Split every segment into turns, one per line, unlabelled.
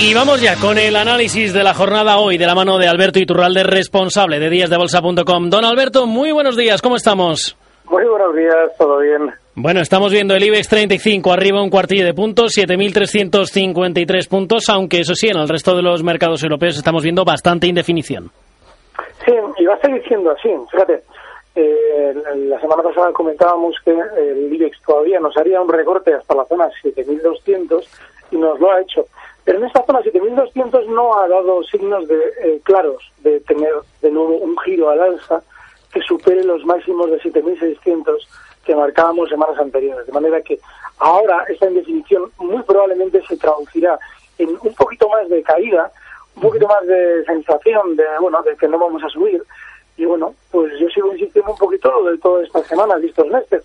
Y vamos ya con el análisis de la jornada hoy de la mano de Alberto Iturralde, responsable de díasdebolsa.com. Don Alberto, muy buenos días, ¿cómo estamos?
Muy buenos días, todo bien.
Bueno, estamos viendo el IBEX 35 arriba un cuartillo de puntos, 7.353 puntos, aunque eso sí, en el resto de los mercados europeos estamos viendo bastante indefinición.
Sí, y va a seguir siendo así. Fíjate, eh, la semana pasada comentábamos que el IBEX todavía nos haría un recorte hasta la zona 7.200 y nos lo ha hecho. Pero en esta zona 7.200 no ha dado signos de, eh, claros de tener de nuevo un giro al alza que supere los máximos de 7.600 que marcábamos semanas anteriores. De manera que ahora esta indefinición muy probablemente se traducirá en un poquito más de caída, un poquito más de sensación de, bueno, de que no vamos a subir. Y bueno, pues yo sigo insistiendo un poquito de todas estas semanas y estos meses.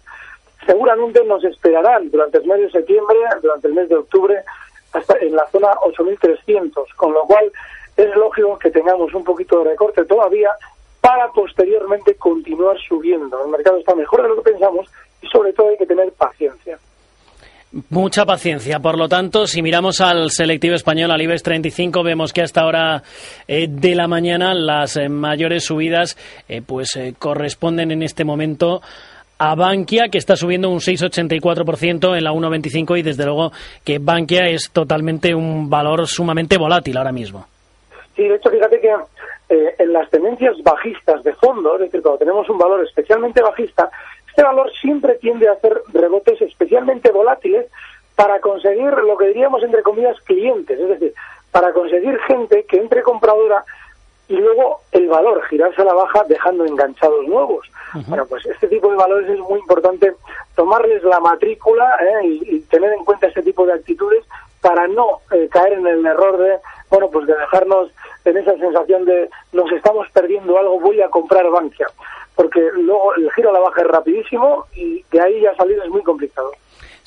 Seguramente nos esperarán durante el mes de septiembre, durante el mes de octubre, hasta en la zona 8.300, con lo cual es lógico que tengamos un poquito de recorte todavía para posteriormente continuar subiendo. El mercado está mejor de lo que pensamos y sobre todo hay que tener paciencia.
Mucha paciencia. Por lo tanto, si miramos al selectivo español, al IBEX 35, vemos que hasta ahora eh, de la mañana las eh, mayores subidas eh, pues corresponden en este momento a Bankia, que está subiendo un 6,84% en la 1,25 y desde luego que Bankia es totalmente un valor sumamente volátil ahora mismo.
Sí, de hecho, fíjate que eh, en las tendencias bajistas de fondo, es decir, cuando tenemos un valor especialmente bajista, este valor siempre tiende a hacer rebotes especialmente volátiles para conseguir lo que diríamos entre comillas clientes, es decir, para conseguir gente que entre compradora y luego el valor girarse a la baja dejando enganchados nuevos. Bueno, pues este tipo de valores es muy importante tomarles la matrícula ¿eh? y, tener en cuenta este tipo de actitudes para no eh, caer en el error de, bueno, pues de dejarnos en esa sensación de nos estamos perdiendo algo, voy a comprar Bankia. Porque luego el giro a la baja es rapidísimo y de ahí ya salir es muy complicado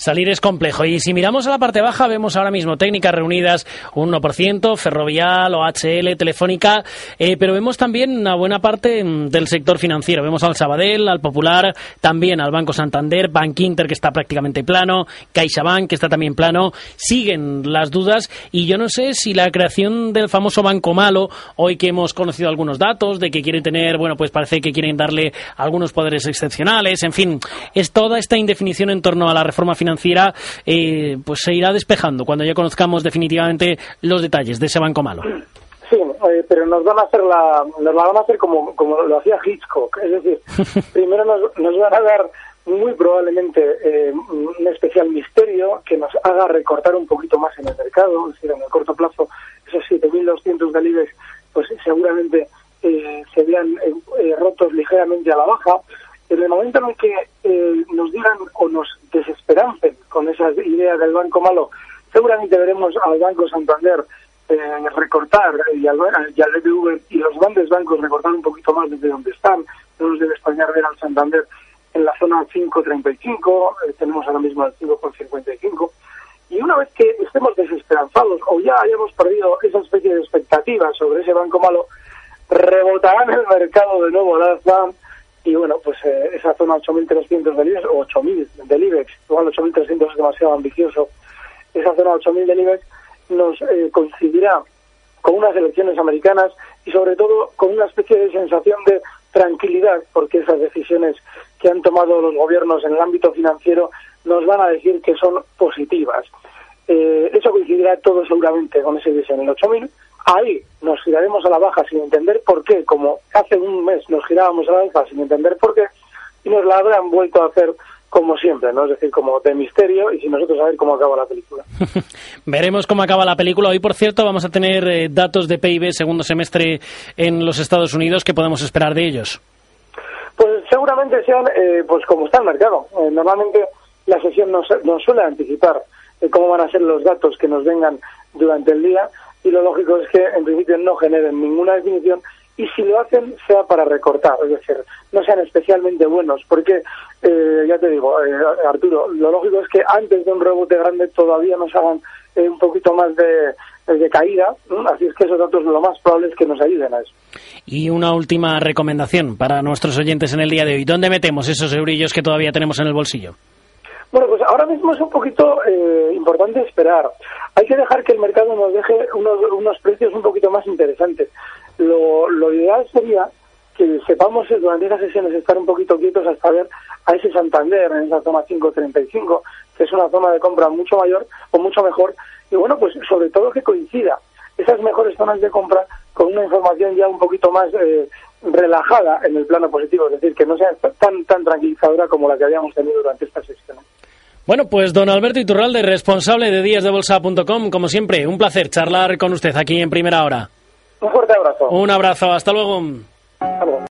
salir es complejo. Y si miramos a la parte baja, vemos ahora mismo técnicas reunidas un 1%, Ferrovial, OHL, Telefónica, eh, pero vemos también una buena parte mm, del sector financiero. Vemos al Sabadell, al Popular, también al Banco Santander, Bank que está prácticamente plano, CaixaBank, que está también plano. Siguen las dudas y yo no sé si la creación del famoso Banco Malo, hoy que hemos conocido algunos datos de que quieren tener, bueno, pues parece que quieren darle algunos poderes excepcionales, en fin, es toda esta indefinición en torno a la reforma financiera, eh, pues se irá despejando cuando ya conozcamos definitivamente los detalles de ese banco malo.
Sí, eh, pero nos van a hacer la, nos van a hacer como, como lo hacía Hitchcock, es decir, primero nos, nos van a dar muy probablemente eh, un especial misterio que nos haga recortar un poquito más en el mercado, es decir, en el corto plazo esos 7.200 del IBEX pues seguramente se vean rotos ligeramente a la baja, en el momento en el que eh, nos digan o nos desesperancen con esas ideas del banco malo, seguramente veremos al Banco Santander eh, recortar y al, y al BBV y los grandes bancos recortar un poquito más desde donde están. No nos debe extrañar ver al Santander en la zona 5.35, eh, tenemos ahora mismo el 5.55. Y una vez que estemos desesperanzados o ya hayamos perdido esa especie de expectativa sobre ese banco malo, rebotarán el mercado de nuevo al y bueno, pues eh, esa zona 8.300 del IBEX, o 8.000 del IBEX, igual 8.300 es demasiado ambicioso, esa zona 8.000 del IBEX nos eh, coincidirá con unas elecciones americanas y sobre todo con una especie de sensación de tranquilidad, porque esas decisiones que han tomado los gobiernos en el ámbito financiero nos van a decir que son positivas. Eh, eso coincidirá todo seguramente con ese diseño en el 8.000 ahí nos giraremos a la baja sin entender por qué, como hace un mes nos girábamos a la baja sin entender por qué, y nos la habrán vuelto a hacer como siempre, ¿no? Es decir, como de misterio y sin nosotros saber cómo acaba la película.
Veremos cómo acaba la película. Hoy, por cierto, vamos a tener eh, datos de PIB segundo semestre en los Estados Unidos. ¿Qué podemos esperar de ellos?
Pues seguramente sean, eh, pues como está el mercado. Eh, normalmente la sesión nos, nos suele anticipar de cómo van a ser los datos que nos vengan durante el día y lo lógico es que en principio no generen ninguna definición y si lo hacen sea para recortar, es decir, no sean especialmente buenos, porque eh, ya te digo, eh, Arturo, lo lógico es que antes de un rebote grande todavía nos hagan eh, un poquito más de, de caída, así es que esos datos lo más probable es que nos ayuden a eso.
Y una última recomendación para nuestros oyentes en el día de hoy, ¿dónde metemos esos eurillos que todavía tenemos en el bolsillo?
Bueno, pues ahora mismo es un poquito importante esperar. Hay que dejar que el mercado nos deje unos, unos precios un poquito más interesantes lo, lo ideal sería que sepamos durante esas sesiones estar un poquito quietos hasta ver a ese Santander en esa zona 535, que es una zona de compra mucho mayor o mucho mejor, y bueno, pues sobre todo que coincida esas mejores zonas de compra con una información ya un poquito más eh, relajada en el plano positivo, es decir, que no sea tan, tan tranquilizadora como la que habíamos tenido durante esta sesión.
Bueno, pues don Alberto Iturralde, responsable de díasdebolsa.com, como siempre, un placer charlar con usted aquí en primera hora.
Un fuerte abrazo.
Un abrazo, hasta luego. Hasta luego.